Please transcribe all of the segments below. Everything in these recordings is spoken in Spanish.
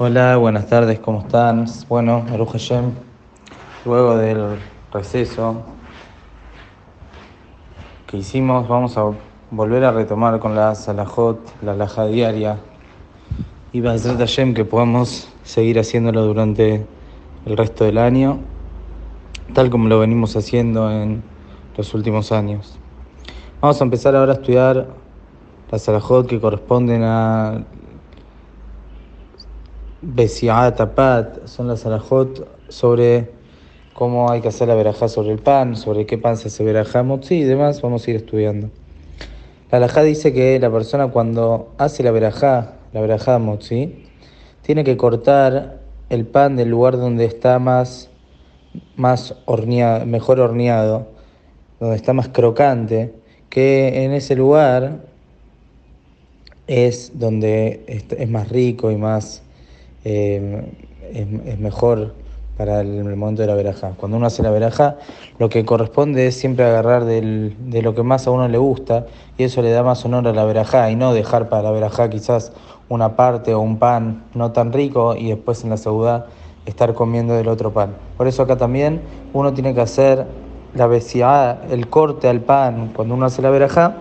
Hola, buenas tardes, ¿cómo están? Bueno, Aruj Hashem, luego del receso que hicimos, vamos a volver a retomar con la Salahot, la laja diaria, y ser Hashem que podamos seguir haciéndolo durante el resto del año, tal como lo venimos haciendo en los últimos años. Vamos a empezar ahora a estudiar las Salahot que corresponden a Besiat, Tapat, son las alajot sobre cómo hay que hacer la verajá sobre el pan, sobre qué pan se hace verajá motzi y demás, vamos a ir estudiando. La alajá dice que la persona cuando hace la verajá, la verajá motzi, tiene que cortar el pan del lugar donde está más, más horneado, mejor horneado, donde está más crocante, que en ese lugar es donde es más rico y más eh, es, mejor para el, momento de la veraja. Cuando uno hace la veraja, lo que corresponde es siempre agarrar de lo que más a uno le gusta y eso le da más honor a la veraja y no dejar para la veraja quizás una parte o un pan no tan rico y después en la ciudad estar comiendo del otro pan. Por eso acá también uno tiene que hacer la vesiá, el corte al pan cuando uno hace la veraja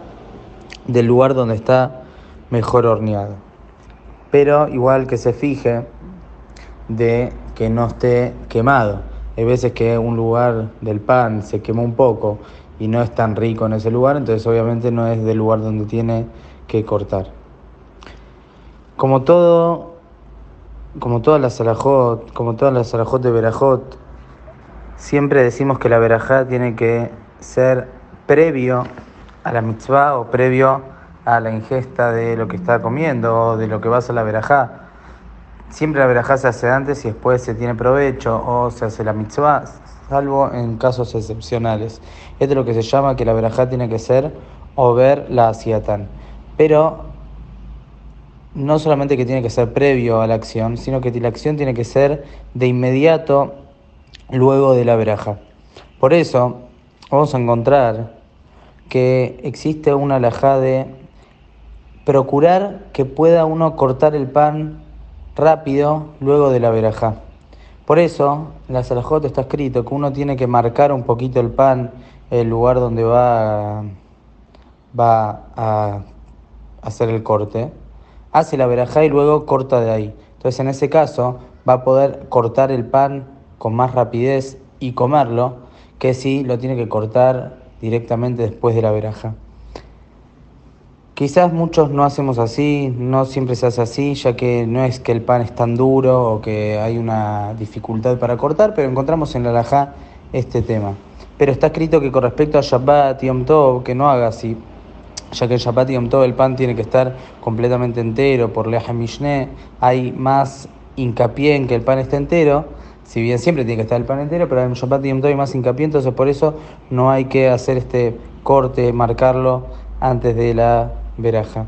del lugar donde está mejor horneado pero igual que se fije de que no esté quemado. Hay veces que un lugar del pan se quemó un poco y no es tan rico en ese lugar, entonces obviamente no es del lugar donde tiene que cortar. Como todo, como todas las alajot, como todas las alajot de verajot, siempre decimos que la verajá tiene que ser previo a la mitzvah o previo a la ingesta de lo que está comiendo o de lo que vas a la verajá. Siempre la verajá se hace antes y después se tiene provecho o se hace la mitzvah, salvo en casos excepcionales. Esto es lo que se llama que la verajá tiene que ser o ver la asiatán. Pero no solamente que tiene que ser previo a la acción, sino que la acción tiene que ser de inmediato luego de la veraja. Por eso vamos a encontrar que existe una alajá de procurar que pueda uno cortar el pan rápido luego de la verajá. Por eso, en la salajot está escrito que uno tiene que marcar un poquito el pan, el lugar donde va, va a hacer el corte, hace la verajá y luego corta de ahí. Entonces, en ese caso, va a poder cortar el pan con más rapidez y comerlo que si lo tiene que cortar directamente después de la verajá. Quizás muchos no hacemos así, no siempre se hace así, ya que no es que el pan es tan duro o que hay una dificultad para cortar, pero encontramos en la alajá este tema. Pero está escrito que con respecto a Shabbat y Yom que no haga así, ya que en Shabbat y Yom el pan tiene que estar completamente entero, por Leah Mishneh hay más hincapié en que el pan esté entero, si bien siempre tiene que estar el pan entero, pero en Shabbat y Yom hay más hincapié, entonces por eso no hay que hacer este corte, marcarlo antes de la veraja.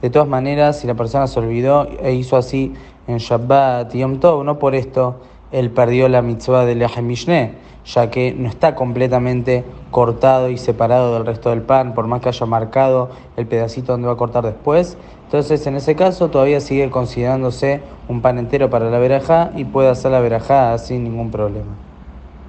De todas maneras, si la persona se olvidó e hizo así en Shabbat y Yom Tov, no por esto él perdió la mitzvah de Lehem Mishneh, ya que no está completamente cortado y separado del resto del pan, por más que haya marcado el pedacito donde va a cortar después. Entonces, en ese caso, todavía sigue considerándose un pan entero para la veraja y puede hacer la veraja sin ningún problema.